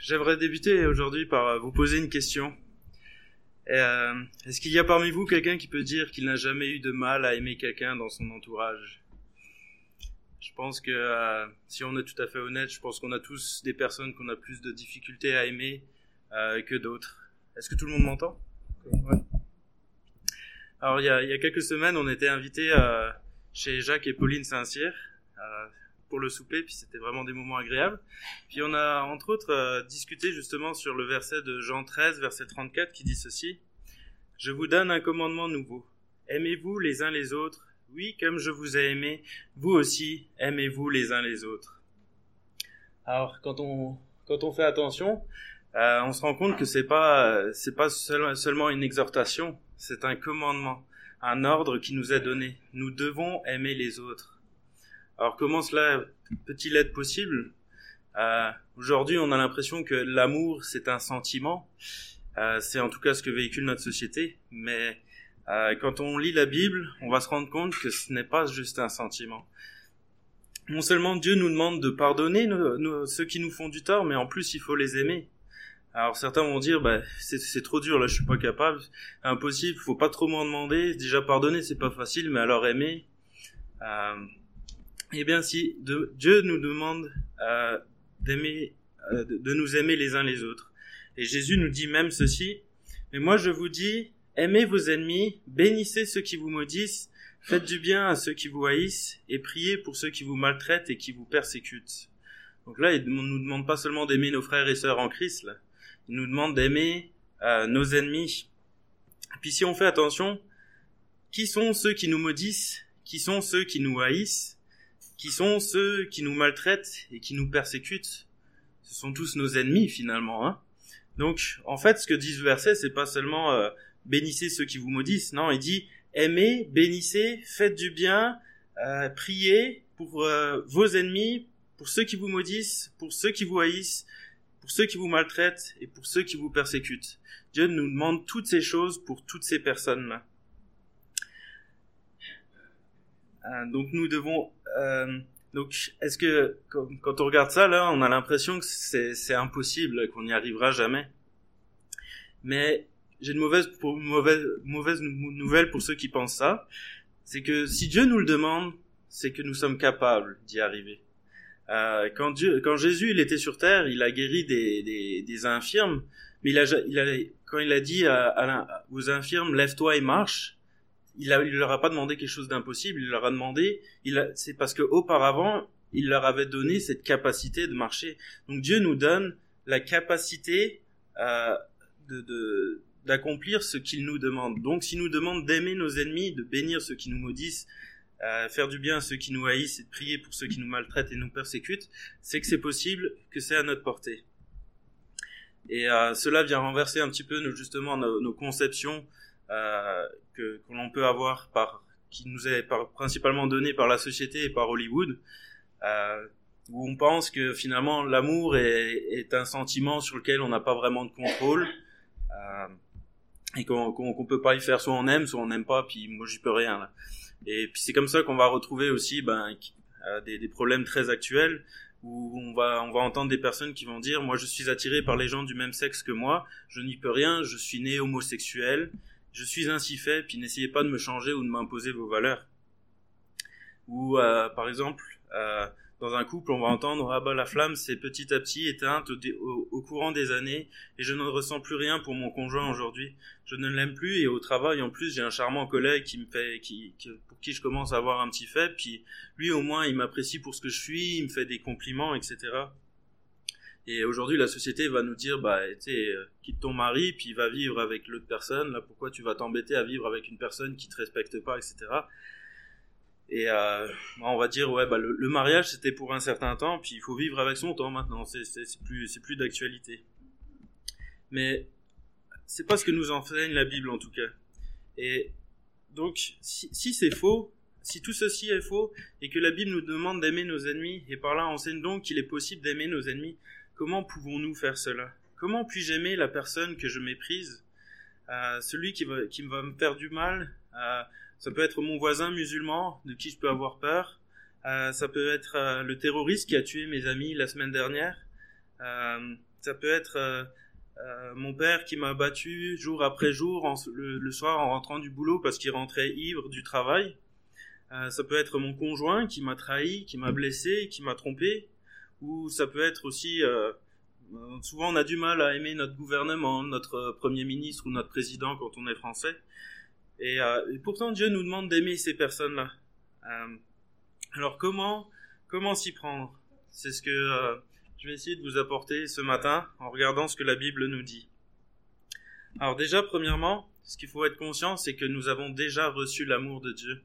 j'aimerais débuter aujourd'hui par euh, vous poser une question. Euh, Est-ce qu'il y a parmi vous quelqu'un qui peut dire qu'il n'a jamais eu de mal à aimer quelqu'un dans son entourage? Je pense que euh, si on est tout à fait honnête, je pense qu'on a tous des personnes qu'on a plus de difficultés à aimer euh, que d'autres. Est-ce que tout le monde m'entend? Ouais. Alors il y, a, il y, a, quelques semaines, on était invité euh, chez Jacques et Pauline Saint-Cyr euh, pour le souper, puis c'était vraiment des moments agréables. Puis on a entre autres euh, discuté justement sur le verset de Jean 13, verset 34, qui dit ceci Je vous donne un commandement nouveau. Aimez-vous les uns les autres. Oui, comme je vous ai aimé, vous aussi aimez-vous les uns les autres. Alors quand on quand on fait attention, euh, on se rend compte que c'est pas c'est pas seul, seulement une exhortation, c'est un commandement, un ordre qui nous est donné. Nous devons aimer les autres. Alors comment cela peut-il être possible? Euh, Aujourd'hui, on a l'impression que l'amour c'est un sentiment. Euh, c'est en tout cas ce que véhicule notre société. Mais euh, quand on lit la Bible, on va se rendre compte que ce n'est pas juste un sentiment. Non seulement Dieu nous demande de pardonner ceux qui nous font du tort, mais en plus il faut les aimer. Alors certains vont dire, bah, c'est trop dur, là je suis pas capable, impossible, faut pas trop m'en demander. Déjà pardonner c'est pas facile, mais alors aimer. Euh, eh bien, si Dieu nous demande euh, d'aimer, euh, de, nous aimer les uns les autres, et Jésus nous dit même ceci mais moi je vous dis, aimez vos ennemis, bénissez ceux qui vous maudissent, faites du bien à ceux qui vous haïssent, et priez pour ceux qui vous maltraitent et qui vous persécutent. Donc là, il ne nous demande pas seulement d'aimer nos frères et sœurs en Christ, là. il nous demande d'aimer euh, nos ennemis. Puis si on fait attention, qui sont ceux qui nous maudissent Qui sont ceux qui nous haïssent Qui sont ceux qui nous maltraitent et qui nous persécutent Ce sont tous nos ennemis finalement. Hein Donc en fait, ce que dit ce verset, c'est pas seulement euh, bénissez ceux qui vous maudissent. Non, il dit aimez, bénissez, faites du bien, euh, priez pour euh, vos ennemis, pour ceux qui vous maudissent, pour ceux qui vous haïssent, pour ceux qui vous maltraitent et pour ceux qui vous persécutent. Dieu nous demande toutes ces choses pour toutes ces personnes-là. Euh, donc nous devons. Euh, donc est-ce que quand on regarde ça là, on a l'impression que c'est impossible, qu'on n'y arrivera jamais. Mais j'ai une mauvaise, mauvaise, mauvaise nouvelle pour ceux qui pensent ça. C'est que si Dieu nous le demande, c'est que nous sommes capables d'y arriver. Euh, quand Dieu, quand Jésus il était sur terre, il a guéri des, des, des infirmes, mais il a, il a, quand il a dit à, à, aux infirmes lève-toi et marche, il, a, il leur a pas demandé quelque chose d'impossible, il leur a demandé, il c'est parce que auparavant il leur avait donné cette capacité de marcher. Donc Dieu nous donne la capacité euh, de, d'accomplir ce qu'il nous demande. Donc s'il nous demande d'aimer nos ennemis, de bénir ceux qui nous maudissent, euh, faire du bien à ceux qui nous haïssent et de prier pour ceux qui nous maltraitent et nous persécutent, c'est que c'est possible, que c'est à notre portée. Et euh, cela vient renverser un petit peu nos, justement nos, conceptions que, que l'on peut avoir par qui nous est par, principalement donné par la société et par Hollywood, euh, où on pense que finalement l'amour est, est, un sentiment sur lequel on n'a pas vraiment de contrôle. Euh, et qu'on qu peut pas y faire soit on aime soit on n'aime pas puis moi j'y peux rien là. et puis c'est comme ça qu'on va retrouver aussi ben euh, des, des, problèmes très actuels où on va on va entendre des personnes qui vont dire moi je suis attiré par les gens du même sexe que moi je n'y peux rien je suis né homosexuel je suis ainsi fait puis n'essayez pas de me changer ou de m'imposer vos valeurs ou euh, par exemple euh, dans un couple, on va entendre ah bah la flamme s'est petit à petit éteinte au, courant des années et je ne ressens plus rien pour mon conjoint aujourd'hui. Je ne l'aime plus et au travail en plus j'ai un charmant collègue qui me fait qui, pour qui je commence à avoir un petit fait puis lui au moins il m'apprécie pour ce que je suis, il me fait des compliments etc. Et aujourd'hui la société va nous dire bah tu euh, quitte ton mari puis va vivre avec l'autre personne là pourquoi tu vas t'embêter à vivre avec une personne qui te respecte pas etc. Et euh, on va dire ouais bah le, mariage c'était pour un certain temps, puis il faut vivre avec son temps maintenant. C'est plus plus d'actualité. Mais c'est pas ce que nous enseigne la Bible en tout cas. Et donc si c'est faux, si tout ceci est faux et que la Bible nous demande d'aimer nos ennemis et par là enseigne donc qu'il est possible d'aimer nos ennemis, comment pouvons-nous faire cela? Comment puis-je aimer la personne que je méprise, euh, celui qui va va me faire du mal? Euh, ça peut être mon voisin musulman de qui je peux avoir peur. Euh, ça peut être le terroriste qui a tué mes amis la semaine dernière. Ça peut être mon père qui m'a battu jour après jour le, soir en rentrant du boulot parce qu'il rentrait ivre du travail. Ça peut être mon conjoint qui m'a trahi, qui m'a blessé, qui m'a trompé. Ou ça peut être aussi... souvent on a du mal à aimer notre gouvernement, notre premier ministre ou notre président quand on est français. Et, et pourtant Dieu nous demande d'aimer ces personnes-là. alors comment comment s'y prendre? C'est ce que je vais essayer de vous apporter ce matin en regardant ce que la Bible nous dit. Alors déjà, premièrement, ce qu'il faut être conscient, c'est que nous avons déjà reçu l'amour de Dieu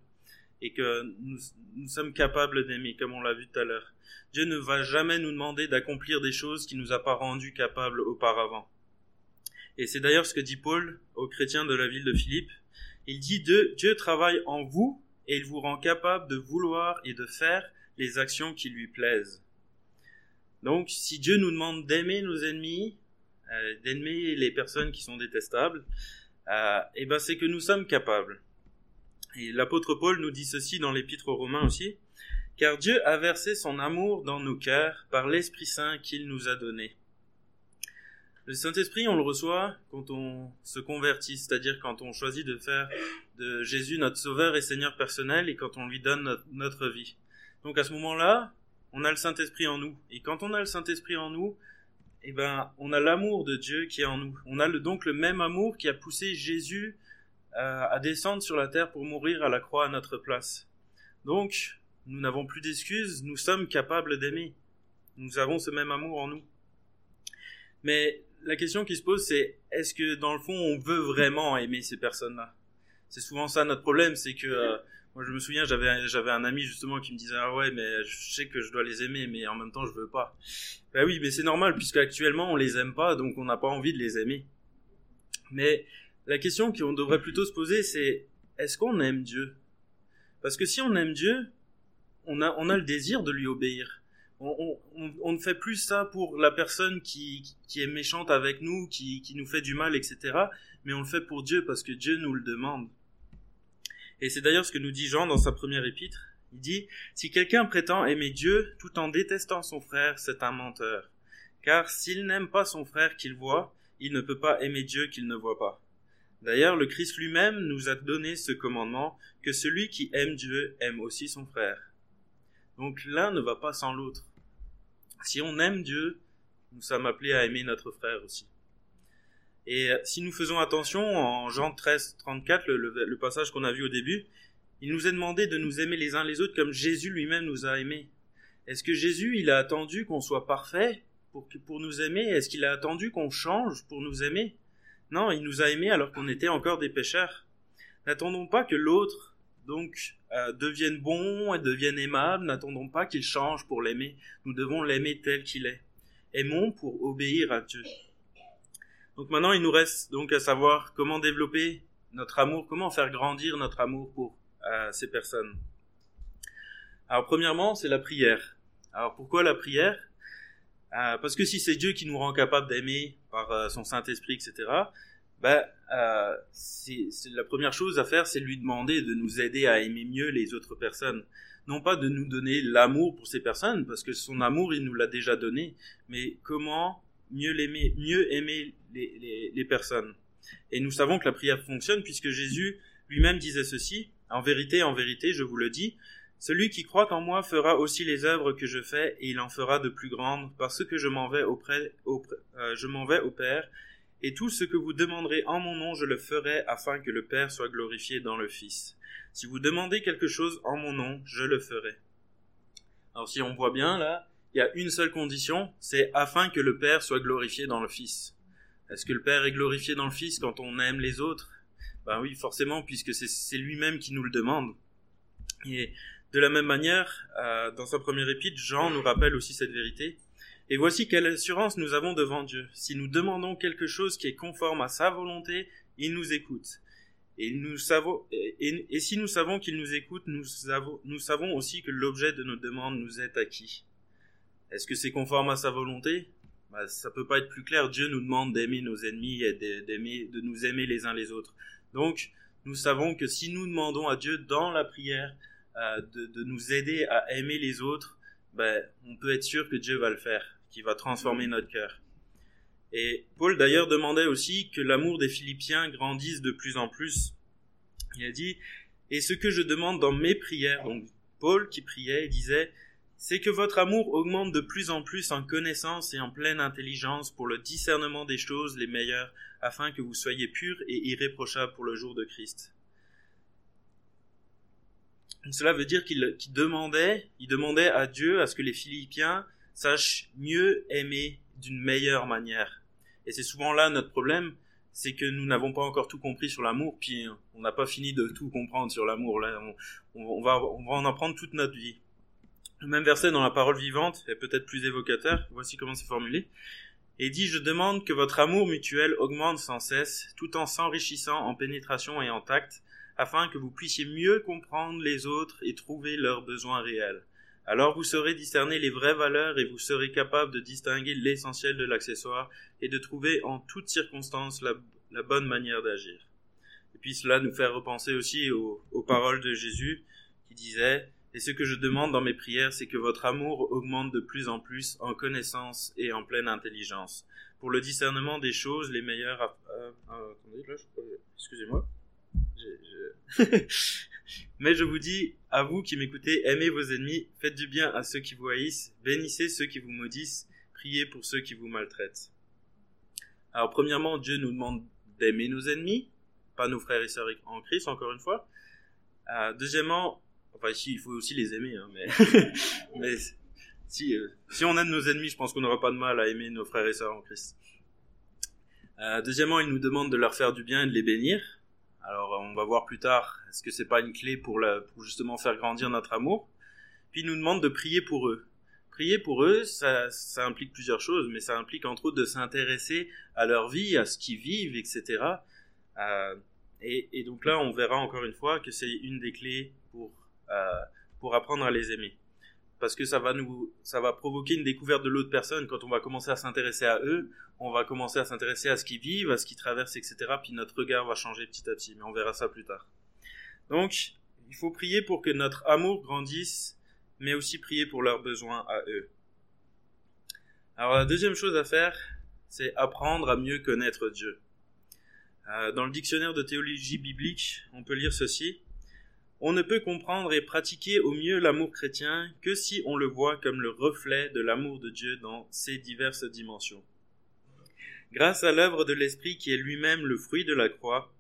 et que nous, sommes capables d'aimer, comme on l'a vu tout à l'heure. Dieu ne va jamais nous demander d'accomplir des choses qui nous a pas rendus capables auparavant. Et c'est d'ailleurs ce que dit Paul aux chrétiens de la ville de Philippe. Il dit Dieu travaille en vous et il vous rend capable de vouloir et de faire les actions qui lui plaisent. Donc, si Dieu nous demande d'aimer nos ennemis, euh, d'aimer les personnes qui sont détestables, euh, eh ben c'est que nous sommes capables. Et l'apôtre Paul nous dit ceci dans l'épître aux Romains aussi, car Dieu a versé son amour dans nos cœurs par l'Esprit Saint qu'il nous a donné. Le Saint-Esprit, on le reçoit quand on se convertit, c'est-à-dire quand on choisit de faire de Jésus notre Sauveur et Seigneur personnel et quand on lui donne notre, vie. Donc à ce moment-là, on a le Saint-Esprit en nous. Et quand on a le Saint-Esprit en nous, eh ben, on a l'amour de Dieu qui est en nous. On a donc le même amour qui a poussé Jésus à descendre sur la terre pour mourir à la croix à notre place. Donc, nous n'avons plus d'excuses, nous sommes capables d'aimer. Nous avons ce même amour en nous. Mais la question qui se pose, c'est est-ce que dans le fond, on veut vraiment aimer ces personnes-là? C'est souvent ça notre problème, c'est que euh, moi, je me souviens, j'avais j'avais un ami justement qui me disait ah ouais, mais je sais que je dois les aimer, mais en même temps, je veux pas. Ben oui, mais c'est normal puisque actuellement on les aime pas, donc on n'a pas envie de les aimer. Mais la question qu'on devrait plutôt se poser, c'est est-ce qu'on aime Dieu? Parce que si on aime Dieu, on a on a le désir de lui obéir. On, on, ne fait plus ça pour la personne qui, qui est méchante avec nous, qui, qui nous fait du mal, etc. Mais on le fait pour Dieu parce que Dieu nous le demande. Et c'est d'ailleurs ce que nous dit Jean dans sa première épître. Il dit, Si quelqu'un prétend aimer Dieu tout en détestant son frère, c'est un menteur. Car s'il n'aime pas son frère qu'il voit, il ne peut pas aimer Dieu qu'il ne voit pas. D'ailleurs, le Christ lui-même nous a donné ce commandement, que celui qui aime Dieu aime aussi son frère. Donc l'un ne va pas sans l'autre. Si on aime Dieu, nous sommes appelés à aimer notre frère aussi. Et euh, si nous faisons attention, en Jean 13, 34, le, le, passage qu'on a vu au début, il nous est demandé de nous aimer les uns les autres comme Jésus lui-même nous a aimés. Est-ce que Jésus, il a attendu qu'on soit parfait pour, pour nous aimer? Est-ce qu'il a attendu qu'on change pour nous aimer? Non, il nous a aimés alors qu'on était encore des pécheurs. N'attendons pas que l'autre, donc, euh, devienne bon et devienne aimable. N'attendons pas qu'il change pour l'aimer. Nous devons l'aimer tel qu'il est. Aimons pour obéir à Dieu. Donc maintenant, il nous reste donc à savoir comment développer notre amour, comment faire grandir notre amour pour euh, ces personnes. Alors premièrement, c'est la prière. Alors pourquoi la prière? Euh, Parce que si c'est Dieu qui nous rend capable d'aimer euh, son Saint-Esprit, etc., ben, euh, c'est la première chose à faire, c'est lui demander de nous aider à aimer mieux les autres personnes. Non pas de nous donner l'amour pour ces personnes, parce que son amour, il nous l'a déjà donné, mais comment mieux l'aimer, mieux aimer les, les, personnes. Et nous savons que la prière fonctionne puisque Jésus lui-même disait ceci, en vérité, en vérité, je vous le dis, celui qui croit en moi fera aussi les œuvres que je fais et il en fera de plus grandes parce que je m'en vais auprès, euh, je m'en vais au Père et tout ce que vous demanderez en mon nom je le ferai afin que le Père soit glorifié dans le Fils. Si vous demandez quelque chose en mon nom, je le ferai. Alors si on voit bien là, il y a une seule condition, c'est afin que le Père soit glorifié dans le Fils. Est-ce que le Père est glorifié dans le Fils quand on aime les autres? Ben oui, forcément, puisque c'est lui-même qui nous le demande. De la même manière, euh, dans sa première épître, Jean nous rappelle aussi cette vérité. Et voici quelle assurance nous avons devant Dieu. Si nous demandons quelque chose qui est conforme à sa volonté, il nous écoute. Et, si nous savons qu'il nous écoute, nous, nous savons aussi que l'objet de nos demandes nous est acquis. Est-ce que c'est conforme à sa volonté? Bah, Ça peut pas être plus clair. Dieu nous demande d'aimer nos ennemis et d'aimer, de nous aimer les uns les autres. Donc, nous savons que si nous demandons à Dieu dans la prière euh, de, nous aider à aimer les autres, bah, on peut être sûr que Dieu va le faire, qu'il va transformer notre cœur. Et Paul d'ailleurs demandait aussi que l'amour des Philippiens grandisse de plus en plus. Il a dit, et ce que je demande dans mes prières, donc Paul qui priait disait, c'est que votre amour augmente de plus en plus en connaissance et en pleine intelligence pour le discernement des choses les meilleures, afin que vous soyez purs et irréprochables pour le jour de Christ. Cela veut dire qu'il demandait, il demandait à Dieu à ce que les Philippiens sachent mieux aimer d'une meilleure manière. Et c'est souvent là notre problème, c'est que nous n'avons pas encore tout compris sur l'amour, puis on n'a pas fini de tout comprendre sur l'amour. Là, on, va, on va en apprendre toute notre vie. Le même verset dans la parole vivante est peut-être plus évocateur. Voici comment c'est formulé. Et dit, je demande que votre amour mutuel augmente sans cesse, tout en s'enrichissant en pénétration et en tact, afin que vous puissiez mieux comprendre les autres et trouver leurs besoins réels. Alors vous saurez discerner les vraies valeurs et vous serez capable de distinguer l'essentiel de l'accessoire et de trouver en toutes circonstances la, bonne manière d'agir. Et puis cela nous fait repenser aussi aux, paroles de Jésus qui disait et ce que je demande dans mes prières, c'est que votre amour augmente de plus en plus en connaissance et en pleine intelligence, pour le discernement des choses les meilleures. Euh, euh, attendez, Mais je vous dis, à vous qui m'écoutez, aimez vos ennemis, faites du bien à ceux qui vous haïssent, bénissez ceux qui vous maudissent, priez pour ceux qui vous maltraitent. Alors, premièrement, Dieu nous demande d'aimer nos ennemis, pas nos frères et sœurs en Christ, encore une fois. Euh, deuxièmement, Enfin, ici, il faut aussi les aimer, hein, mais, mais si, euh, si on aime nos ennemis, je pense qu'on n'aura pas de mal à aimer nos frères et sœurs en Christ. Euh, deuxièmement, il nous demande de leur faire du bien et de les bénir. On va voir plus tard, est-ce que c'est pas une clé pour, justement faire grandir notre amour Puis il nous demande de prier pour eux. Prier pour eux, ça, implique plusieurs choses, mais ça implique entre autres de s'intéresser à leur vie, à ce qu'ils vivent, etc. Euh, et, et donc là, on verra encore une fois que c'est une des clés pour euh, pour apprendre à les aimer. Parce que ça va nous, ça va provoquer une découverte de l'autre personne. Quand on va commencer à s'intéresser à eux, on va commencer à s'intéresser à ce qu'ils vivent, à ce qu'ils traversent, etc. Puis notre regard va changer petit à petit. Mais on verra ça plus tard. Donc, il faut prier pour que notre amour grandisse, mais aussi prier pour leurs besoins à eux. Alors la deuxième chose à faire, c'est apprendre à mieux connaître Dieu. Euh, dans le dictionnaire de théologie biblique, on peut lire ceci. On ne peut comprendre et pratiquer au mieux l'amour chrétien que si on le voit comme le reflet de l'amour de Dieu dans ses diverses dimensions. Grâce à l'œuvre de l'Esprit qui est lui-même le fruit de la croix,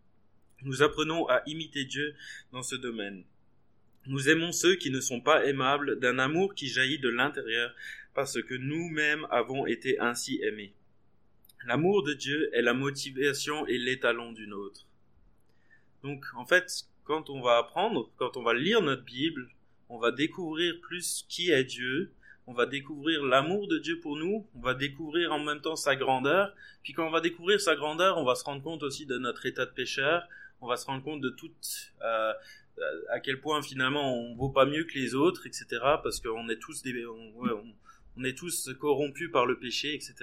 nous apprenons à imiter Dieu dans ce domaine. Nous aimons ceux qui ne sont pas aimables d'un amour qui jaillit de l'intérieur parce que nous-mêmes avons été ainsi aimés. L'amour de Dieu est la motivation et l'étalon d'une autre. Donc, en fait, quand on va apprendre, quand on va lire notre Bible, on va découvrir plus qui est Dieu, on va découvrir l'amour de Dieu pour nous, on va découvrir en même temps sa grandeur, puis quand on va découvrir sa grandeur, on va se rendre compte aussi de notre état de pécheur, on va se rendre compte de tout, euh, à quel point finalement on vaut pas mieux que les autres, etc., parce qu'on est tous des, on est tous corrompus par le péché, etc.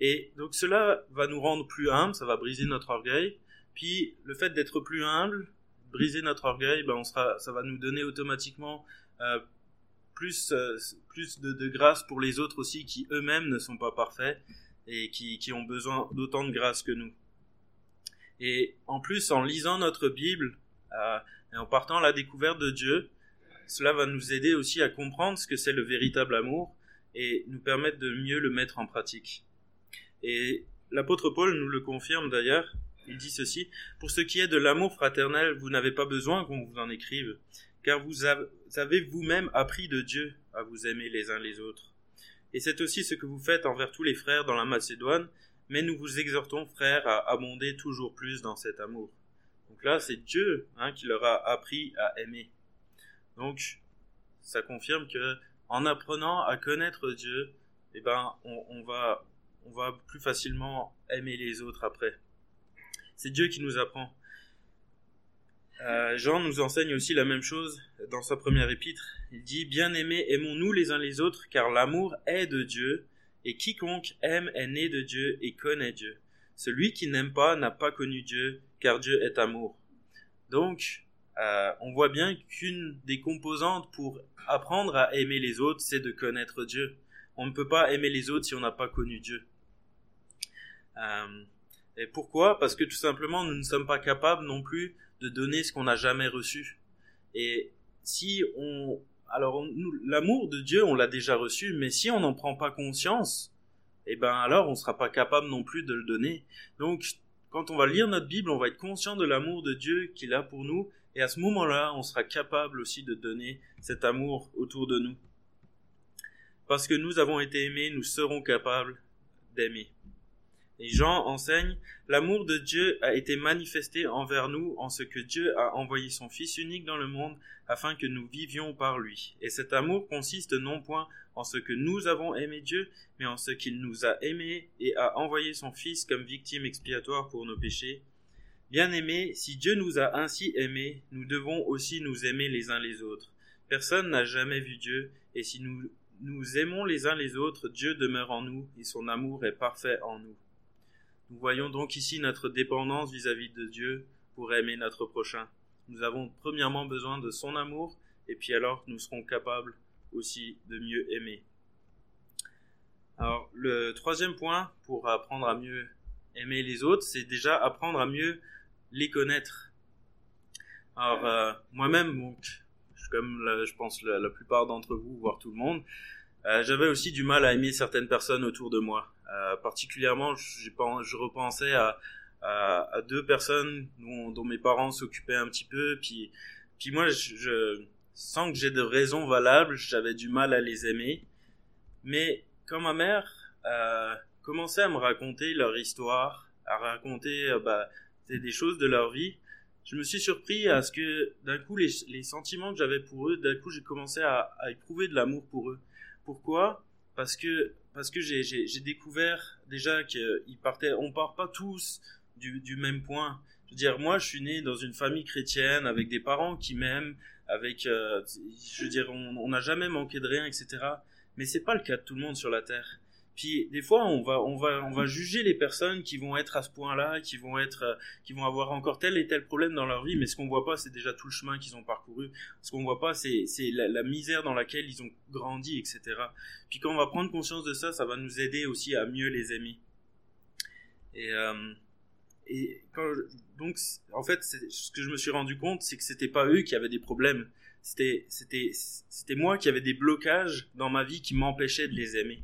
Et donc cela va nous rendre plus humbles, ça va briser notre orgueil, puis le fait d'être plus humble, briser notre orgueil, ben on sera, ça va nous donner automatiquement euh, plus, euh, plus de, grâce pour les autres aussi qui eux-mêmes ne sont pas parfaits et qui, qui ont besoin d'autant de grâce que nous. Et en plus, en lisant notre Bible euh, et en partant à la découverte de Dieu, cela va nous aider aussi à comprendre ce que c'est le véritable amour et nous permettre de mieux le mettre en pratique. Et l'apôtre Paul nous le confirme d'ailleurs il dit ceci, Pour ce qui est de l'amour fraternel, vous n'avez pas besoin qu'on vous en écrive, car vous avez vous-même appris de Dieu à vous aimer les uns les autres. Et c'est aussi ce que vous faites envers tous les frères dans la Macédoine, mais nous vous exhortons, frères, à abonder toujours plus dans cet amour. Donc là, c'est Dieu hein, qui leur a appris à aimer. Donc, ça confirme que en apprenant à connaître Dieu, eh ben, on, va, on va plus facilement aimer les autres après. C'est Dieu qui nous apprend. Euh, Jean nous enseigne aussi la même chose dans sa première épître. Il dit Bien-aimés, aimons-nous les uns les autres, car l'amour est de Dieu, et quiconque aime est né de Dieu et connaît Dieu. Celui qui n'aime pas n'a pas connu Dieu, car Dieu est amour. Donc, euh, on voit bien qu'une des composantes pour apprendre à aimer les autres, c'est de connaître Dieu. On ne peut pas aimer les autres si on n'a pas connu Dieu. Euh, et pourquoi? Parce que tout simplement, nous ne sommes pas capables non plus de donner ce qu'on n'a jamais reçu. Et si on, alors l'amour de Dieu, on l'a déjà reçu, mais si on n'en prend pas conscience, eh ben alors on ne sera pas capable non plus de le donner. Donc, quand on va lire notre Bible, on va être conscient de l'amour de Dieu qu'il a pour nous, et à ce moment-là, on sera capable aussi de donner cet amour autour de nous. Parce que nous avons été aimés, nous serons capables d'aimer. Et Jean enseigne, l'amour de Dieu a été manifesté envers nous en ce que Dieu a envoyé son Fils unique dans le monde afin que nous vivions par lui. Et cet amour consiste non point en ce que nous avons aimé Dieu, mais en ce qu'il nous a aimés et a envoyé son Fils comme victime expiatoire pour nos péchés. Bien-aimés, si Dieu nous a ainsi aimés, nous devons aussi nous aimer les uns les autres. Personne n'a jamais vu Dieu, et si nous nous aimons les uns les autres, Dieu demeure en nous, et son amour est parfait en nous. Nous voyons donc ici notre dépendance vis-à-vis de Dieu pour aimer notre prochain. Nous avons premièrement besoin de son amour, et puis alors nous serons capables aussi de mieux aimer. Alors le troisième point pour apprendre à mieux aimer les autres, c'est déjà apprendre à mieux les connaître. Alors euh, moi-même, comme je pense la, plupart d'entre vous, voire tout le monde, euh, j'avais aussi du mal à aimer certaines personnes autour de moi. Euh, particulièrement, je repensais à, deux personnes dont, mes parents s'occupaient un petit peu, puis, moi, je, je sans que j'ai de raisons valables, j'avais du mal à les aimer. Mais quand ma mère euh, commençait à me raconter leur histoire, à raconter bah, des choses de leur vie, je me suis surpris à ce que d'un coup les, sentiments que j'avais pour eux, d'un coup j'ai commencé à éprouver de l'amour pour eux. Pourquoi? Parce que parce que j'ai découvert déjà qu'ils partaient, on part pas tous du, même point. Je veux dire, moi, je suis né dans une famille chrétienne avec des parents qui m'aiment, avec, euh, je veux dire, on n'a jamais manqué de rien, etc. Mais c'est pas le cas de tout le monde sur la terre. Puis des fois, on va, on va, on va juger les personnes qui vont être à ce point-là, qui vont être, euh, qui vont avoir encore tel et tel problème dans leur vie. Mais ce qu'on voit pas, c'est déjà tout le chemin qu'ils ont parcouru. Ce qu'on voit pas, c'est, c'est la, misère dans laquelle ils ont grandi, etc. Puis quand on va prendre conscience de ça, ça va nous aider aussi à mieux les aimer. Et euh, et donc en fait, ce que je me suis rendu compte, c'est que c'était pas eux qui avaient des problèmes. C'était, c'était, c'était moi qui avais des blocages dans ma vie qui m'empêchaient de les aimer.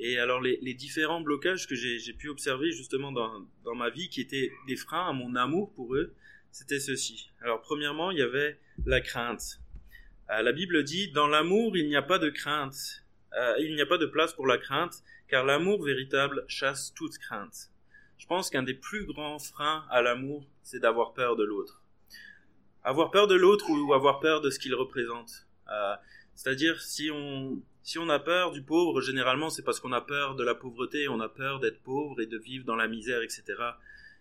Et alors les, différents blocages que j'ai pu observer justement dans, dans ma vie, qui étaient des freins à mon amour pour eux, c'était ceci. Alors premièrement, il y avait la crainte. Euh, la Bible dit, dans l'amour, il n'y a pas de crainte. Euh, il n'y a pas de place pour la crainte, car l'amour véritable chasse toute crainte. Je pense qu'un des plus grands freins à l'amour, c'est d'avoir peur de l'autre. Avoir peur de l'autre ou avoir peur de ce qu'il représente. Euh, C'est-à-dire, si on, si on a peur du pauvre, généralement c'est parce qu'on a peur de la pauvreté, on a peur d'être pauvre et de vivre dans la misère, etc.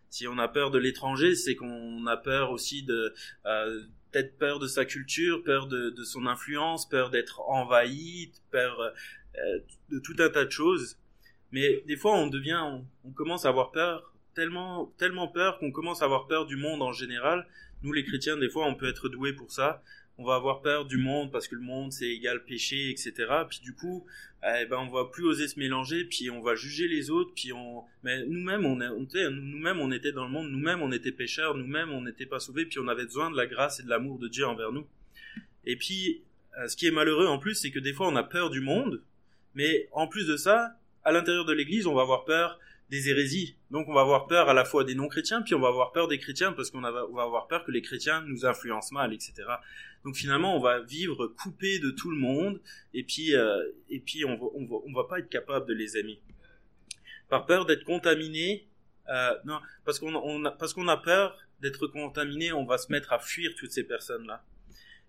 Si on a peur de l'étranger, c'est qu'on a peur aussi de euh, peut-être peur de sa culture, peur de, son influence, peur d'être envahi, peur euh, de tout un tas de choses. Mais des fois, on devient, on, on commence à avoir peur, tellement, tellement peur qu'on commence à avoir peur du monde en général. Nous, les chrétiens, des fois, on peut être doués pour ça on va avoir peur du monde parce que le monde c'est égal péché, etc. Puis du coup, eh ben on va plus oser se mélanger, puis on va juger les autres, puis on, mais nous-mêmes on, était, nous-mêmes on était dans le monde, nous-mêmes on était pécheurs, nous-mêmes on n'était pas sauvés, puis on avait besoin de la grâce et de l'amour de Dieu envers nous. Et puis, euh, ce qui est malheureux en plus, c'est que des fois on a peur du monde, mais en plus de ça, à l'intérieur de l'Église, on va avoir peur des hérésies. Donc on va avoir peur à la fois des non-chrétiens, puis on va avoir peur des chrétiens parce qu'on va avoir peur que les chrétiens nous influencent mal, etc. Donc finalement, on va vivre coupé de tout le monde, et puis euh, et puis on va, va pas être capable de les aimer. Par peur d'être contaminé, euh, non, parce qu'on on a, parce a peur d'être contaminé, on va se mettre à fuir toutes ces personnes-là.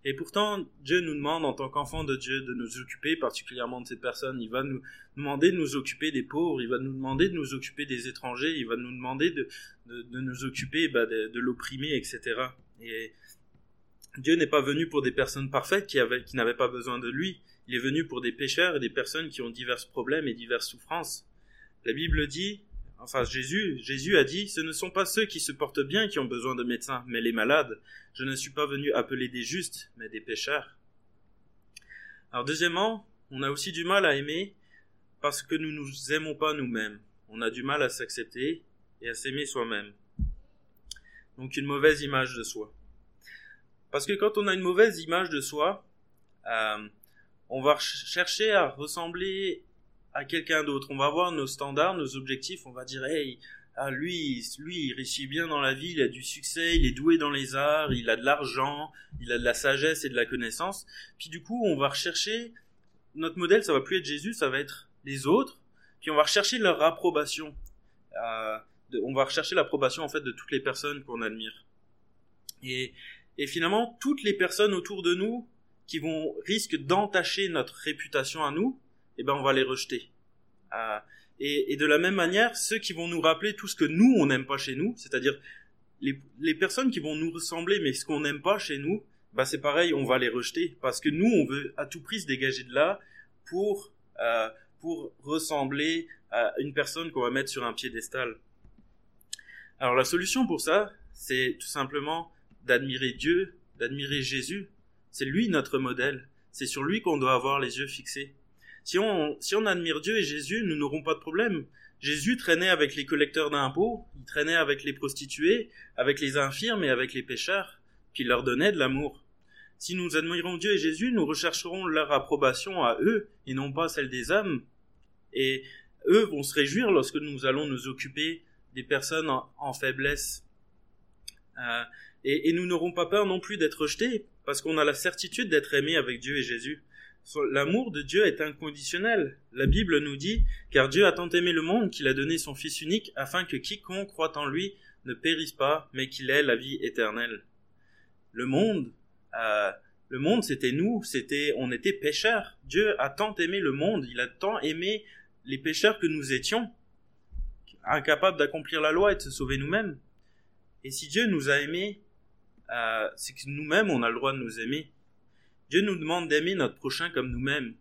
Et pourtant, Dieu nous demande, en tant qu'enfants de Dieu, de nous occuper particulièrement de ces personnes. Il va nous demander de nous occuper des pauvres, il va nous demander de nous occuper des étrangers, il va nous demander de, de, de nous occuper bah, de, de l'opprimé, etc. Et Dieu n'est pas venu pour des personnes parfaites qui, avaient, qui n'avaient pas besoin de lui. Il est venu pour des pécheurs et des personnes qui ont divers problèmes et diverses souffrances. La Bible dit, enfin Jésus, Jésus a dit, ce ne sont pas ceux qui se portent bien qui ont besoin de médecins, mais les malades. Je ne suis pas venu appeler des justes, mais des pécheurs. Alors deuxièmement, on a aussi du mal à aimer parce que nous nous aimons pas nous-mêmes. on a du mal à s'accepter et à s'aimer soi-même. Donc une mauvaise image de soi. Parce que quand on a une mauvaise image de soi, euh, on va chercher à ressembler à quelqu'un d'autre. On va avoir nos standards, nos objectifs. On va dire, hey, ah, lui, lui, il réussit bien dans la vie, il a du succès, il est doué dans les arts, il a de l'argent, il a de la sagesse et de la connaissance. Puis du coup, on va rechercher notre modèle, ça va plus être Jésus, ça va être les autres. Puis on va rechercher leur approbation. Euh, on va rechercher l'approbation en fait de toutes les personnes qu'on admire. Et, et finalement, toutes les personnes autour de nous qui vont risquent d'entacher notre réputation à nous, eh ben on va les rejeter. Euh, et, de la même manière, ceux qui vont nous rappeler tout ce que nous on n'aime pas chez nous, c'est-à-dire les, les, personnes qui vont nous ressembler mais ce qu'on n'aime pas chez nous, bah c'est pareil, on va les rejeter parce que nous on veut à tout prix se dégager de là pour euh, pour ressembler à une personne qu'on va mettre sur un piédestal. Alors la solution pour ça, c'est tout simplement d'admirer Dieu, d'admirer Jésus. C'est lui notre modèle. C'est sur lui qu'on doit avoir les yeux fixés. Si on, si on admire Dieu et Jésus, nous n'aurons pas de problème. Jésus traînait avec les collecteurs d'impôts, il traînait avec les prostituées, avec les infirmes et avec les pécheurs, puis il leur donnait de l'amour. Si nous admirons Dieu et Jésus, nous rechercherons leur approbation à eux et non pas celle des hommes. Et eux vont se réjouir lorsque nous allons nous occuper des personnes en, faiblesse. Euh, et, nous n'aurons pas peur non plus d'être rejetés, parce qu'on a la certitude d'être aimés avec Dieu et Jésus. L'amour de Dieu est inconditionnel. La Bible nous dit, car Dieu a tant aimé le monde qu'il a donné son Fils unique, afin que quiconque croit en lui ne périsse pas, mais qu'il ait la vie éternelle. Le monde, euh, le monde c'était nous, c'était, on était pécheurs. Dieu a tant aimé le monde, il a tant aimé les pécheurs que nous étions, incapables d'accomplir la loi et de se sauver nous-mêmes. Et si Dieu nous a aimés, euh, c'est que nous-mêmes, on a le droit de nous aimer. Dieu nous demande d'aimer notre prochain comme nous-mêmes.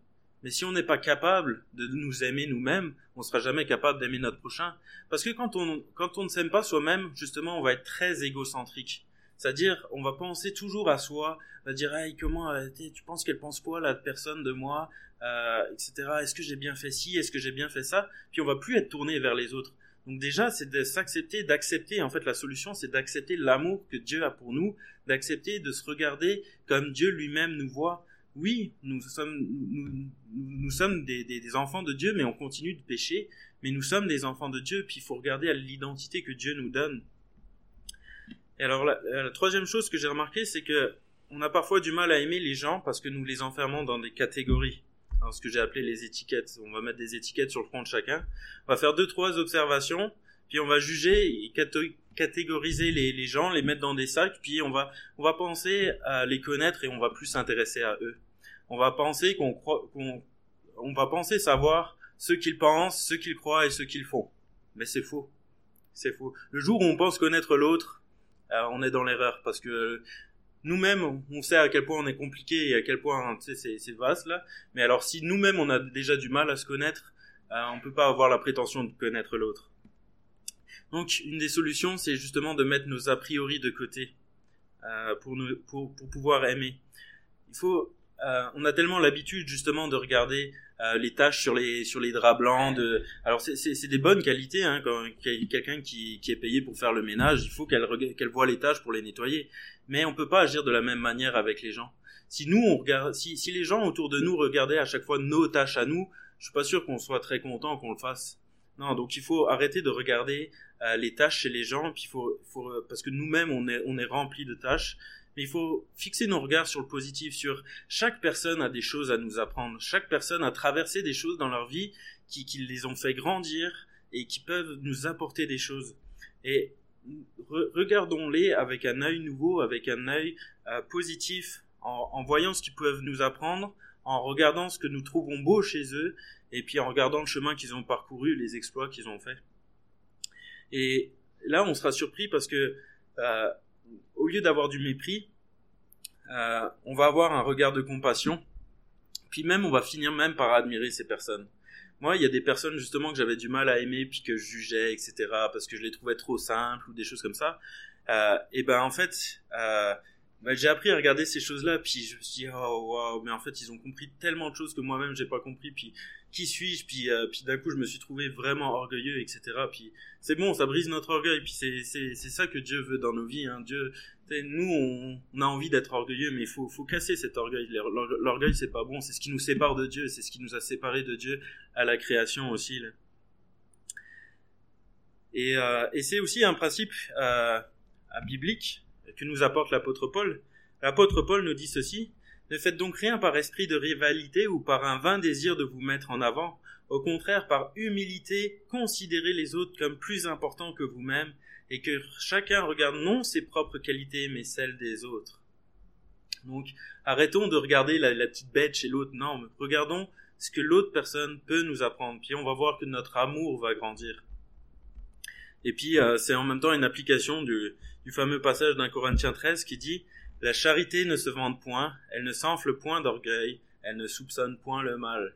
Mais si on n'est pas capable de nous aimer nous-mêmes, on ne sera jamais capable d'aimer notre prochain. Parce que quand on, quand on ne s'aime pas soi-même, justement, on va être très égocentrique. C'est-à-dire, on va penser toujours à soi, on va dire, hey, comment, euh, tu penses qu'elle pense quoi, la personne de moi, euh, etc. Est-ce que j'ai bien fait ci, est-ce que j'ai bien fait ça? Puis on va plus être tourné vers les autres. Donc déjà, c'est de s'accepter, d'accepter. En fait, la solution, c'est d'accepter l'amour que Dieu a pour nous, d'accepter de se regarder comme Dieu lui-même nous voit. Oui, nous sommes, nous, nous sommes des, des, enfants de Dieu, mais on continue de pécher. Mais nous sommes des enfants de Dieu, puis il faut regarder à l'identité que Dieu nous donne. Et alors, la, la troisième chose que j'ai remarqué, c'est que on a parfois du mal à aimer les gens parce que nous les enfermons dans des catégories ce que j'ai appelé les étiquettes. On va mettre des étiquettes sur le front de chacun. On va faire deux, trois observations, puis on va juger et catégoriser les, gens, les mettre dans des sacs, puis on va, on va penser à les connaître et on va plus s'intéresser à eux. On va penser qu'on croit, qu'on, on va penser savoir ce qu'ils pensent, ce qu'ils croient et ce qu'ils font. Mais c'est faux. C'est faux. Le jour où on pense connaître l'autre, euh, on est dans l'erreur parce que nous-mêmes, on sait à quel point on est compliqué et à quel point c'est vaste là. Mais alors si nous-mêmes on a déjà du mal à se connaître, euh, on peut pas avoir la prétention de connaître l'autre. Donc une des solutions, c'est justement de mettre nos a priori de côté euh, pour, pouvoir aimer. Euh, on a tellement l'habitude justement de regarder euh, les tâches sur les sur les draps blancs. De... Alors c'est des bonnes qualités. Hein, quand quelqu'un qui, qui est payé pour faire le ménage, il faut qu'elle qu'elle voit les tâches pour les nettoyer. Mais on peut pas agir de la même manière avec les gens. Si nous on regarde, si, si les gens autour de nous regardaient à chaque fois nos tâches à nous, je suis pas sûr qu'on soit très content qu'on le fasse. Non, donc il faut arrêter de regarder euh, les tâches chez les gens, puis faut, faut parce que nous-mêmes on est on est rempli de tâches mais il faut fixer nos regards sur le positif, sur chaque personne a des choses à nous apprendre, chaque personne a traversé des choses dans leur vie qui, qui les ont fait grandir et qui peuvent nous apporter des choses. Et regardons-les avec un œil nouveau, avec un œil euh, positif, en, en, voyant ce qu'ils peuvent nous apprendre, en regardant ce que nous trouvons beau chez eux, et puis en regardant le chemin qu'ils ont parcouru, les exploits qu'ils ont faits. Et là, on sera surpris parce que euh, au lieu d'avoir du mépris, euh, on va avoir un regard de compassion, puis même on va finir même par admirer ces personnes. Moi, il y a des personnes justement que j'avais du mal à aimer, puis que je jugeais, etc., parce que je les trouvais trop simples ou des choses comme ça. Euh, et ben en fait, ben, j'ai appris à regarder ces choses-là, puis je me suis dit oh waouh, mais en fait ils ont compris tellement de choses que moi-même j'ai pas compris, puis qui suis-je puis euh, d'un coup je me suis trouvé vraiment orgueilleux etc puis c'est bon ça brise notre orgueil puis c'est ça que Dieu veut dans nos vies hein. Dieu nous on, a envie d'être orgueilleux mais il faut faut casser cet orgueil l'orgueil c'est pas bon c'est ce qui nous sépare de Dieu c'est ce qui nous a séparés de Dieu à la création aussi et euh, et c'est aussi un principe euh, biblique que nous apporte l'apôtre Paul l'apôtre Paul nous dit ceci ne faites donc rien par esprit de rivalité ou par un vain désir de vous mettre en avant. Au contraire, par humilité, considérez les autres comme plus importants que vous-même et que chacun regarde non ses propres qualités mais celles des autres. Donc, arrêtons de regarder la, petite bête chez l'autre. Non, regardons ce que l'autre personne peut nous apprendre. Puis on va voir que notre amour va grandir. Et puis, euh, c'est en même temps une application du, du fameux passage d'un Corinthiens 13 qui dit la charité ne se vante point, elle ne s'enfle point d'orgueil, elle ne soupçonne point le mal.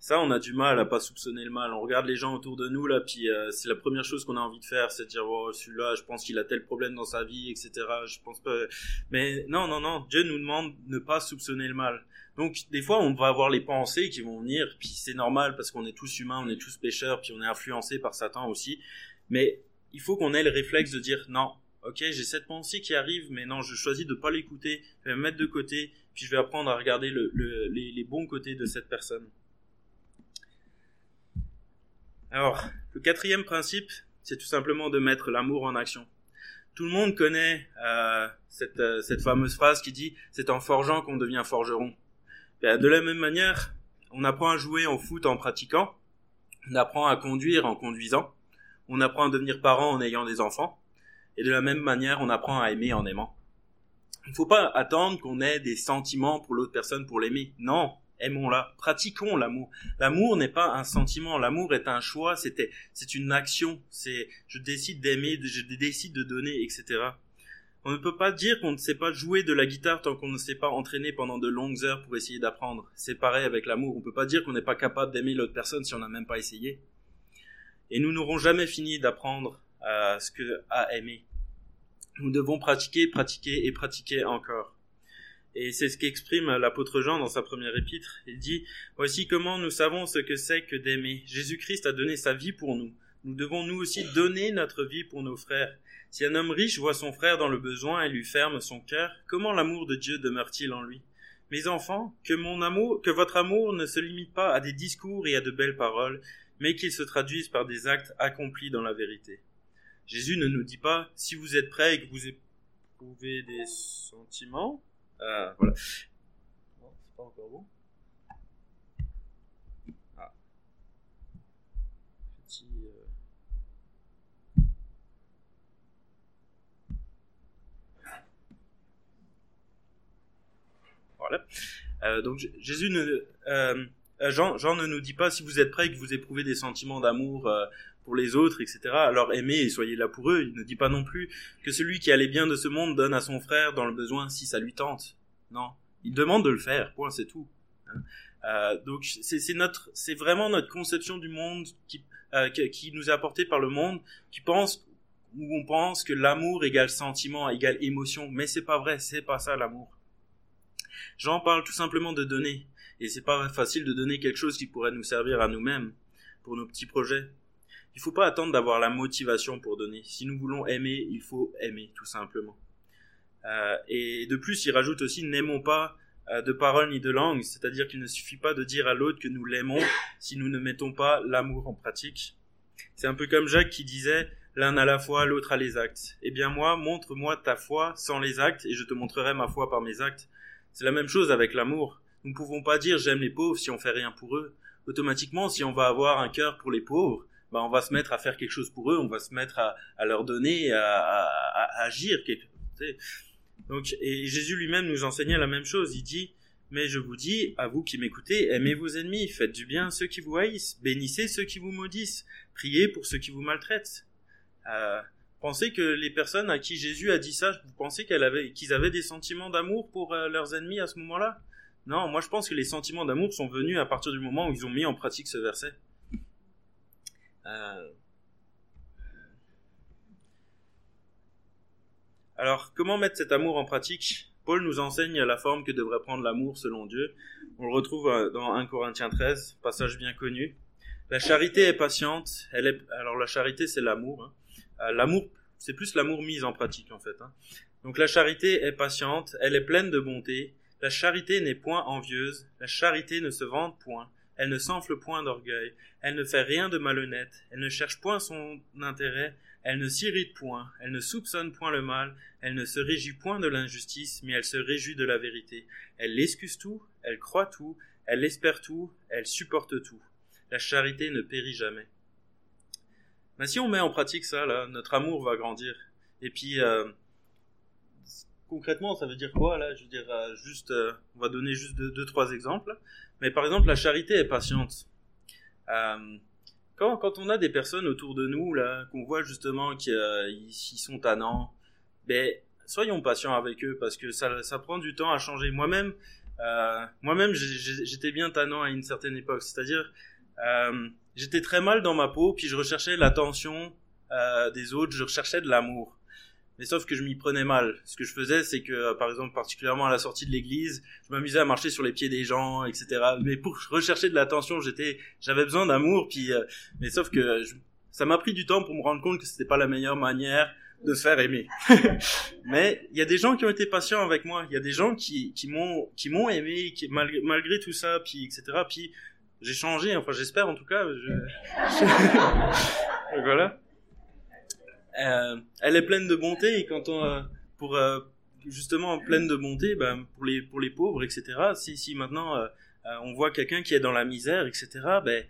Ça, on a du mal à pas soupçonner le mal. On regarde les gens autour de nous là, puis euh, c'est la première chose qu'on a envie de faire, c'est de dire oh celui-là, je pense qu'il a tel problème dans sa vie, etc. Je pense pas. Mais non, non, non. Dieu nous demande de ne pas soupçonner le mal. Donc des fois, on va avoir les pensées qui vont venir, puis c'est normal parce qu'on est tous humains, on est tous pécheurs, puis on est influencé par Satan aussi. Mais il faut qu'on ait le réflexe de dire non, ok, j'ai cette pensée qui arrive, mais non, je choisis de pas l'écouter, je vais me mettre de côté, puis je vais apprendre à regarder le, les, les, bons côtés de cette personne. Alors, le quatrième principe, c'est tout simplement de mettre l'amour en action. Tout le monde connaît euh, cette, euh, cette fameuse phrase qui dit « c'est en forgeant qu'on devient forgeron ben, De la même manière, on apprend à jouer au foot en pratiquant, on apprend à conduire en conduisant, on apprend à devenir parent en ayant des enfants, et de la même manière, on apprend à aimer en aimant. Il ne faut pas attendre qu'on ait des sentiments pour l'autre personne pour l'aimer. Non, aimons-la, pratiquons l'amour. L'amour n'est pas un sentiment, l'amour est un choix, c'était, c'est une action, c'est, je décide d'aimer, je décide de donner, etc. On ne peut pas dire qu'on ne sait pas jouer de la guitare tant qu'on ne s'est pas entraîné pendant de longues heures pour essayer d'apprendre. C'est pareil avec l'amour. On ne peut pas dire qu'on n'est pas capable d'aimer l'autre personne si on n'a même pas essayé. Et nous n'aurons jamais fini d'apprendre à ce que à aimer. Nous devons pratiquer, pratiquer et pratiquer encore. Et c'est ce qu'exprime l'apôtre Jean dans sa première épître. Il dit, Voici comment nous savons ce que c'est que d'aimer. Jésus-Christ a donné sa vie pour nous. Nous devons nous aussi donner notre vie pour nos frères. Si un homme riche voit son frère dans le besoin et lui ferme son cœur, comment l'amour de Dieu demeure-t-il en lui? Mes enfants, que mon amour, que votre amour ne se limite pas à des discours et à de belles paroles, mais qu'il se traduise par des actes accomplis dans la vérité. Jésus ne nous dit pas si vous êtes prêt et que vous éprouvez des sentiments. Euh, voilà. Non, c'est pas encore bon. Ah. Petit. Euh... Voilà. Euh, donc Jésus ne, Jean, Jean ne nous dit pas si vous êtes prêt et que vous éprouvez des sentiments d'amour pour les autres, etc. Alors aimez et soyez là pour eux. Il ne dit pas non plus que celui qui a les biens de ce monde donne à son frère dans le besoin si ça lui tente. Non, il demande de le faire. Point, c'est tout. Hein. Euh, donc c'est notre, c'est vraiment notre conception du monde qui, euh, qui nous est apportée par le monde, qui pense où on pense que l'amour égale sentiment égale émotion, mais c'est pas vrai, c'est pas ça l'amour. J'en parle tout simplement de donner, et c'est pas facile de donner quelque chose qui pourrait nous servir à nous-mêmes pour nos petits projets. Il faut pas attendre d'avoir la motivation pour donner. Si nous voulons aimer, il faut aimer, tout simplement. Euh, et de plus, il rajoute aussi n'aimons pas euh, de parole ni de langue, c'est-à-dire qu'il ne suffit pas de dire à l'autre que nous l'aimons si nous ne mettons pas l'amour en pratique. C'est un peu comme Jacques qui disait l'un à la foi, l'autre à les actes. Eh bien moi, montre-moi ta foi sans les actes, et je te montrerai ma foi par mes actes. C'est la même chose avec l'amour. Nous ne pouvons pas dire j'aime les pauvres si on fait rien pour eux. Automatiquement, si on va avoir un cœur pour les pauvres, bah, on va se mettre à faire quelque chose pour eux, on va se mettre à, à leur donner, à, à, à agir. Donc, et Jésus lui-même nous enseignait la même chose. Il dit, mais je vous dis, à vous qui m'écoutez, aimez vos ennemis, faites du bien à ceux qui vous haïssent, bénissez ceux qui vous maudissent, priez pour ceux qui vous maltraitent. Euh, pensez que les personnes à qui Jésus a dit ça, vous pensez qu'ils avaient, qu'ils avaient des sentiments d'amour pour euh, leurs ennemis à ce moment-là? Non, moi je pense que les sentiments d'amour sont venus à partir du moment où ils ont mis en pratique ce verset. Euh, alors, comment mettre cet amour en pratique? Paul nous enseigne la forme que devrait prendre l'amour selon Dieu. On le retrouve euh, dans 1 Corinthiens 13, passage bien connu. La charité est patiente. Elle est... Alors la charité, c'est l'amour. Hein. Euh, l'amour, c'est plus l'amour mis en pratique en fait. Hein. Donc la charité est patiente, elle est pleine de bonté. La charité n'est point envieuse. La charité ne se vante point. Elle ne s'enfle point d'orgueil. Elle ne fait rien de malhonnête. Elle ne cherche point son intérêt. Elle ne s'irrite point, elle ne soupçonne point le mal, elle ne se réjouit point de l'injustice, mais elle se réjouit de la vérité. Elle l'excuse tout, elle croit tout, elle espère tout, elle supporte tout. La charité ne périt jamais. Mais si on met en pratique ça, là, notre amour va grandir. Et puis, euh, concrètement, ça veut dire quoi, là? Je veux dire, euh, juste, euh, on va donner juste deux, trois exemples. Mais par exemple, la charité est patiente. Quand, quand on a des personnes autour de nous, là, qu'on voit justement qu'ils euh, sont tannants, ben, soyons patients avec eux parce que ça, ça prend du temps à changer. Moi-même, euh, moi-même, j'étais bien tannant à une certaine époque. C'est-à-dire, euh, j'étais très mal dans ma peau, puis je recherchais l'attention euh, des autres, je recherchais de l'amour. Mais sauf que je m'y prenais mal. Ce que je faisais, c'est que, euh, par exemple, particulièrement à la sortie de l'église, je m'amusais à marcher sur les pieds des gens, etc. Mais pour rechercher de l'attention, j'étais, j'avais besoin d'amour. Puis, euh, mais sauf que ça m'a pris du temps pour me rendre compte que c'était pas la meilleure manière de se faire aimer. mais il y a des gens qui ont été patients avec moi. Il y a des gens qui, qui m'ont, qui m'ont aimé, qui malgré, malgré tout ça, puis etc. Puis j'ai changé. Enfin, j'espère en tout cas. Je... voilà. Euh, elle est pleine de bonté et quand on euh, pour euh, justement pleine de bonté ben pour les pour les pauvres etc si si maintenant on voit quelqu'un qui est dans la misère etc ben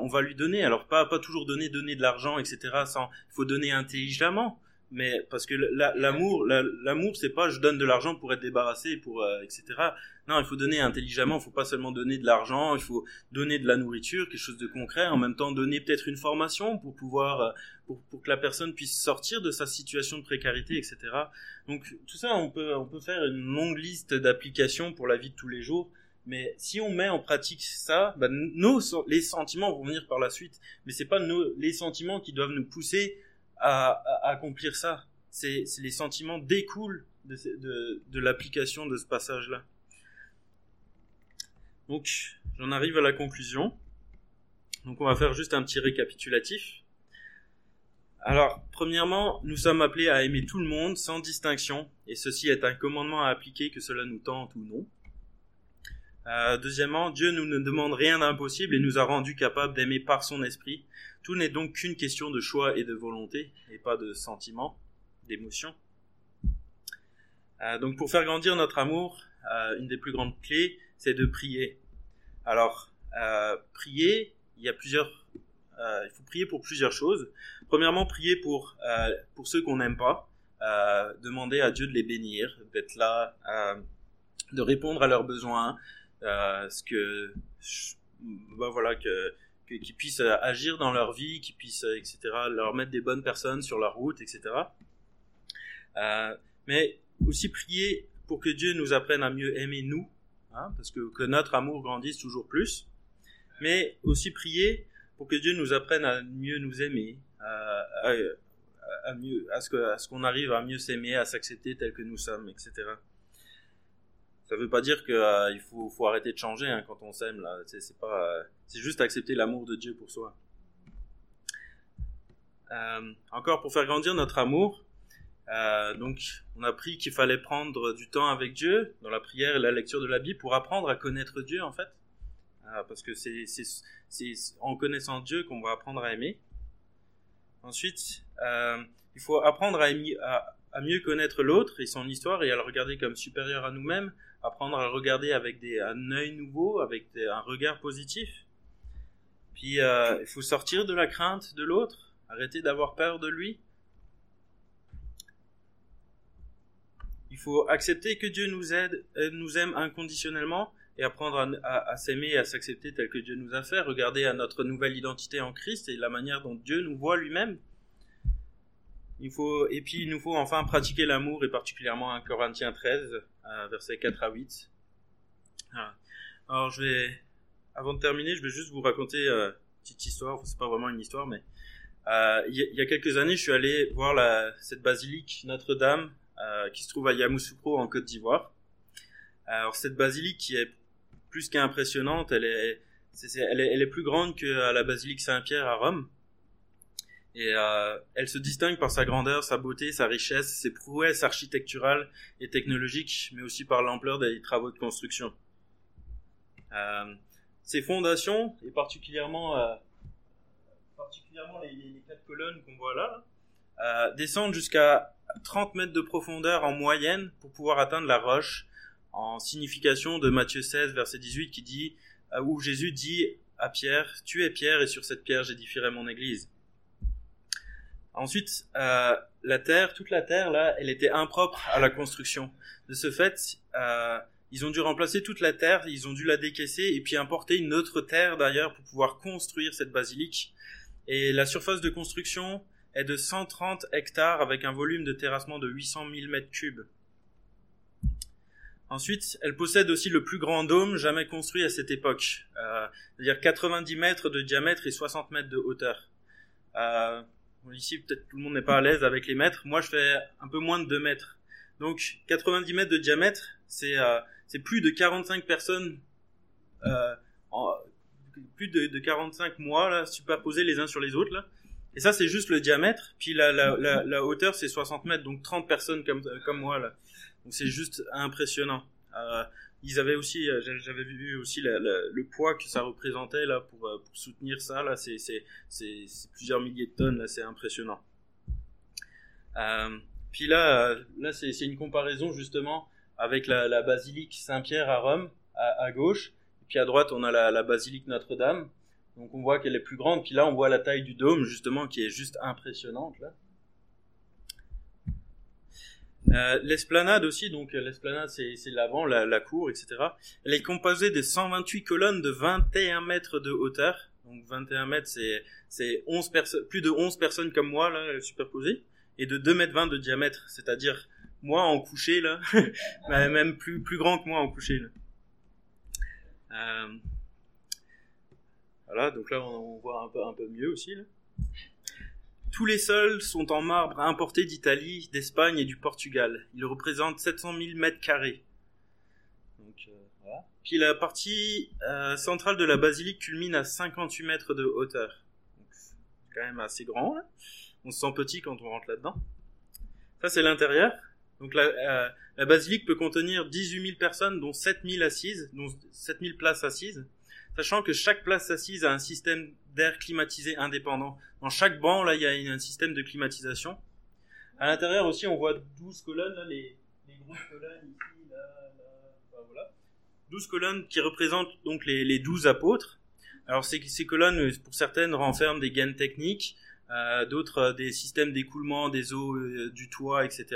on va lui donner. Alors pas pas toujours donner donner de l'argent etc il faut donner intelligemment mais parce que l'amour l'amour c'est pas je donne de l'argent pour être débarrassé pour etc non, il faut donner intelligemment, il faut pas seulement donner de l'argent, il faut donner de la nourriture, quelque chose de concret, en même temps donner peut-être une formation pour pouvoir, euh, pour, pour, que la personne puisse sortir de sa situation de précarité, etc. Donc tout ça, on peut, on peut faire une longue liste d'applications pour la vie de tous les jours. Mais si on met en pratique ça, bah, nos, les sentiments vont venir par la suite. Mais c'est pas nos, les sentiments qui doivent nous pousser à, accomplir ça. C'est les sentiments découlent de l'application de ce passage-là. Donc, j'en arrive à la conclusion. Donc, on va faire juste un petit récapitulatif. Alors, premièrement, nous sommes appelés à aimer tout le monde sans distinction, et ceci est un commandement à appliquer que cela nous tente ou non. Euh, deuxièmement, Dieu nous ne demande rien d'impossible et nous a rendus capables d'aimer par son esprit. Tout n'est donc qu'une question de choix et de volonté, et pas de sentiment, d'émotion. Euh, donc pour faire grandir notre amour, euh, une des plus grandes clés, c'est de prier. Alors, euh, prier, il y a plusieurs, il faut prier pour plusieurs choses. Premièrement, prier pour pour ceux qu'on n'aime pas, demander à Dieu de les bénir, d'être là, de répondre à leurs besoins, ce que, bah voilà que qu'ils puissent agir dans leur vie, qu'ils puissent, etc., leur mettre des bonnes personnes sur leur route, etc. Euh, mais aussi prier pour que Dieu nous apprenne à mieux aimer nous, hein, parce que, que notre amour grandisse toujours plus, mais aussi prier pour que Dieu nous apprenne à mieux nous aimer, à, à, mieux, ce qu'on arrive à mieux s'aimer, à s'accepter tel que nous sommes, etc. Ça veut pas dire qu'il euh, faut, arrêter de changer hein, quand on s'aime euh, c'est juste accepter l'amour de Dieu pour soi. Euh, encore pour faire grandir notre amour, donc, on a appris qu'il fallait prendre du temps avec Dieu dans la prière et la lecture de la Bible pour apprendre à connaître Dieu, en fait. Parce que c'est en connaissant Dieu qu'on va apprendre à aimer. Ensuite, il faut apprendre à, à, à mieux connaître l'autre et son histoire et à le regarder comme supérieur à nous-mêmes, apprendre à le regarder avec des, un œil nouveau, avec un regard positif. Puis, euh, il faut sortir de la crainte de l'autre, arrêter d'avoir peur de lui Il faut accepter que Dieu nous aide, euh, nous aime inconditionnellement et apprendre à, à, à s'aimer et à s'accepter tel que Dieu nous a fait. Regarder à notre nouvelle identité en Christ et la manière dont Dieu nous voit lui-même. Il faut, et puis il nous faut enfin pratiquer l'amour et particulièrement 1 Corinthiens 13, euh, versets 4 à 8. Voilà. Alors je vais, avant de terminer, je vais juste vous raconter euh, une petite histoire. C'est pas vraiment une histoire, mais euh, il y, y, a quelques années, je suis allé voir la, cette basilique Notre-Dame qui se trouve à Yamoussoukro en Côte d'Ivoire. Alors cette basilique qui est plus qu'impressionnante, elle est, elle est, elle est plus grande que la basilique Saint-Pierre à Rome. Et euh, elle se distingue par sa grandeur, sa beauté, sa richesse, ses prouesses architecturales et technologiques, mais aussi par l'ampleur des travaux de construction. Euh, ses fondations, et particulièrement, euh, particulièrement les, les, quatre colonnes qu'on voit là, euh, descendent jusqu'à 30 mètres de profondeur en moyenne pour pouvoir atteindre la roche, en signification de Matthieu 16, verset 18, qui dit, euh, où Jésus dit à Pierre, Tu es Pierre, et sur cette pierre j'édifierai mon église. Ensuite, euh, la terre, toute la terre là, elle était impropre à la construction. De ce fait, euh, ils ont dû remplacer toute la terre, ils ont dû la décaisser et puis importer une autre terre d'ailleurs pour pouvoir construire cette basilique. Et la surface de construction est de 130 hectares avec un volume de terrassement de 800 000 mètres cubes. Ensuite, elle possède aussi le plus grand dôme jamais construit à cette époque, euh, c'est-à-dire 90 mètres de diamètre et 60 mètres de hauteur. Euh, Ici, peut-être tout le monde n'est pas à l'aise avec les mètres. Moi, je fais un peu moins de 2 mètres. Donc, 90 mètres de diamètre, c'est euh, plus de 45 personnes, euh, en, plus de, de 45 mois là, superposés les uns sur les autres là. Et ça, c'est juste le diamètre. Puis la, la, la, la hauteur, c'est 60 mètres, donc 30 personnes comme comme moi là. Donc c'est juste impressionnant. Euh, ils avaient aussi, euh, j'avais vu aussi le poids que ça représentait là pour, euh, soutenir ça là, c'est plusieurs milliers de tonnes là, c'est impressionnant. Euh, puis là, là c'est une comparaison justement avec la, basilique Saint-Pierre à Rome à, gauche, puis à droite on a la basilique Notre-Dame. Donc on voit qu'elle est plus grande, puis là on voit la taille du dôme justement qui est juste impressionnante là. Euh, l'esplanade aussi, donc euh, l'esplanade c'est, l'avant, la, la, cour, etc. Elle est composée de 128 colonnes de 21 mètres de hauteur. Donc 21 mètres, c'est, c'est 11 plus de 11 personnes comme moi là superposées, et de 2 mètres 20 de diamètre, c'est-à-dire moi en couché là, même plus plus grand que moi en couché là. Euh, voilà, donc là on, on voit un peu un peu mieux aussi là. Tous les sols sont en marbre importé d'Italie, d'Espagne et du Portugal. Ils représentent 700 000 mètres carrés. Euh. Puis la partie euh, centrale de la basilique culmine à 58 mètres de hauteur. C'est quand même assez grand. On se sent petit quand on rentre là-dedans. Ça c'est l'intérieur. Donc la, euh, la basilique peut contenir 18 000 personnes, dont 7 000 assises, dont 7 000 places assises sachant que chaque place assise a un système d'air climatisé indépendant. Dans chaque banc, là, il y a un système de climatisation. À l'intérieur aussi, on voit 12 colonnes, là, les, les grosses colonnes ici, là, là, voilà. 12 colonnes qui représentent donc les, les 12 apôtres. Alors ces, colonnes, pour certaines, renferment des gaines techniques, euh, d'autres euh, des systèmes d'écoulement des eaux euh, du toit, etc.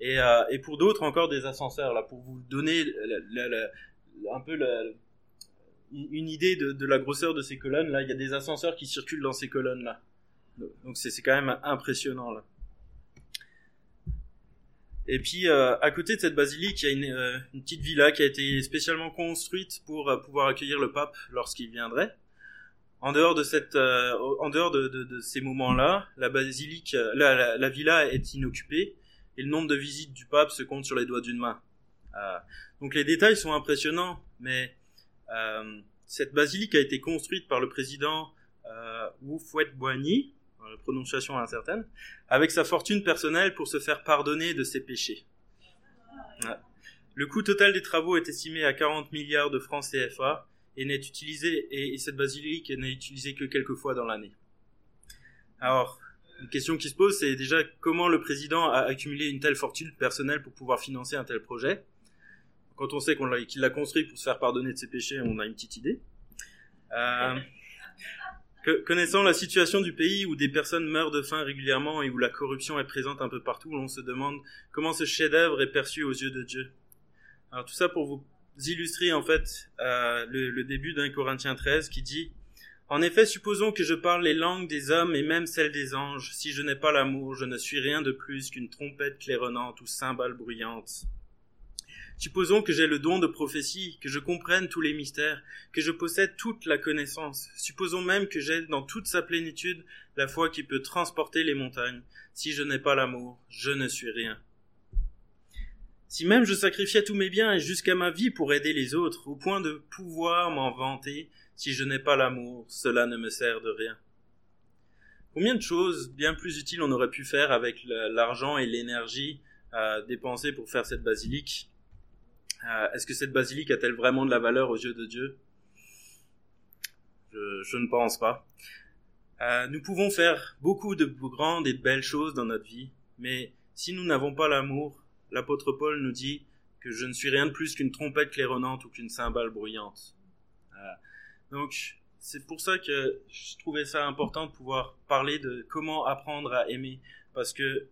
Et, et pour d'autres encore des ascenseurs, là, pour vous donner un peu la, une idée de, la grosseur de ces colonnes. Là, il y a des ascenseurs qui circulent dans ces colonnes là. Donc c'est quand même impressionnant là. Et puis euh, à côté de cette basilique, il y a une, euh, petite villa qui a été spécialement construite pour euh, pouvoir accueillir le pape lorsqu'il viendrait. En dehors de ces moments-là, la basilique, la, la, la, villa est inoccupée et le nombre de visites du pape se compte sur les doigts d'une main. donc les détails sont impressionnants, mais cette basilique a été construite par le président euh, Boigny, la prononciation incertaine, avec sa fortune personnelle pour se faire pardonner de ses péchés. Le coût total des travaux est estimé à 40 milliards de francs CFA et n'est utilisé et cette basilique n'est utilisée que quelques fois dans l'année. Alors, une question qui se pose, c'est déjà comment le président a accumulé une telle fortune personnelle pour pouvoir financer un tel projet? Quand on sait qu'il l'a construit pour se faire pardonner de ses péchés, on a une petite idée. Euh, connaissant la situation du pays où des personnes meurent de faim régulièrement et où la corruption est présente un peu partout, on se demande comment ce chef-d'œuvre est perçu aux yeux de Dieu. Alors tout ça pour vous illustrer en fait euh, le, le, début d'un Corinthiens 13 qui dit En effet, supposons que je parle les langues des hommes et même celles des anges. Si je n'ai pas l'amour, je ne suis rien de plus qu'une trompette claironnante ou cymbale bruyante. Supposons que j'ai le don de prophétie, que je comprenne tous les mystères, que je possède toute la connaissance. Supposons même que j'ai dans toute sa plénitude la foi qui peut transporter les montagnes. Si je n'ai pas l'amour, je ne suis rien. Si même je sacrifiais tous mes biens et jusqu'à ma vie pour aider les autres, au point de pouvoir m'en vanter, si je n'ai pas l'amour, cela ne me sert de rien. Combien de choses bien plus utiles on aurait pu faire avec l'argent et l'énergie dépensés pour faire cette basilique euh, Est-ce que cette basilique a-t-elle vraiment de la valeur aux yeux de Dieu? Je, ne pense pas. Euh, nous pouvons faire beaucoup de grandes et de belles choses dans notre vie, mais si nous n'avons pas l'amour, l'apôtre Paul nous dit que je ne suis rien de plus qu'une trompette claironnante ou qu'une cymbale bruyante. Euh, donc, c'est pour ça que je trouvais ça important de pouvoir parler de comment apprendre à aimer, parce que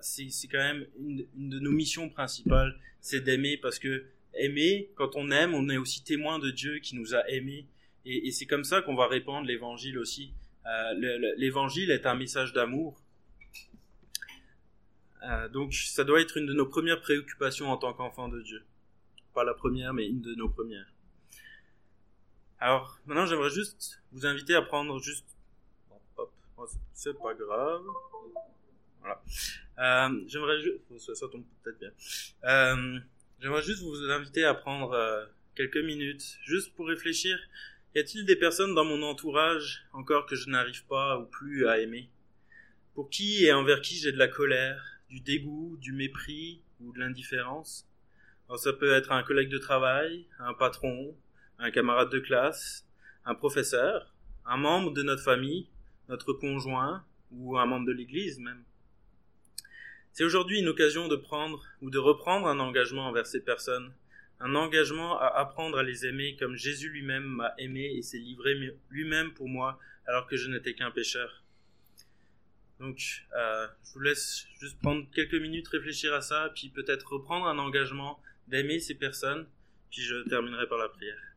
c'est quand même une, de nos missions principales, c'est d'aimer, parce que aimer, quand on aime, on est aussi témoin de Dieu qui nous a aimés, et, c'est comme ça qu'on va répandre l'évangile aussi. Euh, l'évangile est un message d'amour, euh, donc ça doit être une de nos premières préoccupations en tant qu'enfant de Dieu. Pas la première, mais une de nos premières. Alors maintenant j'aimerais juste vous inviter à prendre juste... Hop, c'est pas grave. Voilà. Euh, j'aimerais juste... Ça, ça tombe peut-être bien. J'aimerais juste vous inviter à prendre euh, quelques minutes, juste pour réfléchir. Y a-t-il des personnes dans mon entourage encore que je n'arrive pas ou plus à aimer? Pour qui et envers qui j'ai de la colère du dégoût, du mépris ou de l'indifférence? Alors ça peut être un collègue de travail, un patron, un camarade de classe, un professeur, un membre de notre famille, notre conjoint ou un membre de l'Église même. C'est aujourd'hui une occasion de prendre ou de reprendre un engagement envers ces personnes, un engagement à apprendre à les aimer comme Jésus lui-même m'a aimé et s'est livré lui-même pour moi alors que je n'étais qu'un pécheur. Donc, euh, je vous laisse juste prendre quelques minutes, réfléchir à ça, puis peut-être reprendre un engagement d'aimer ces personnes, puis je terminerai par la prière.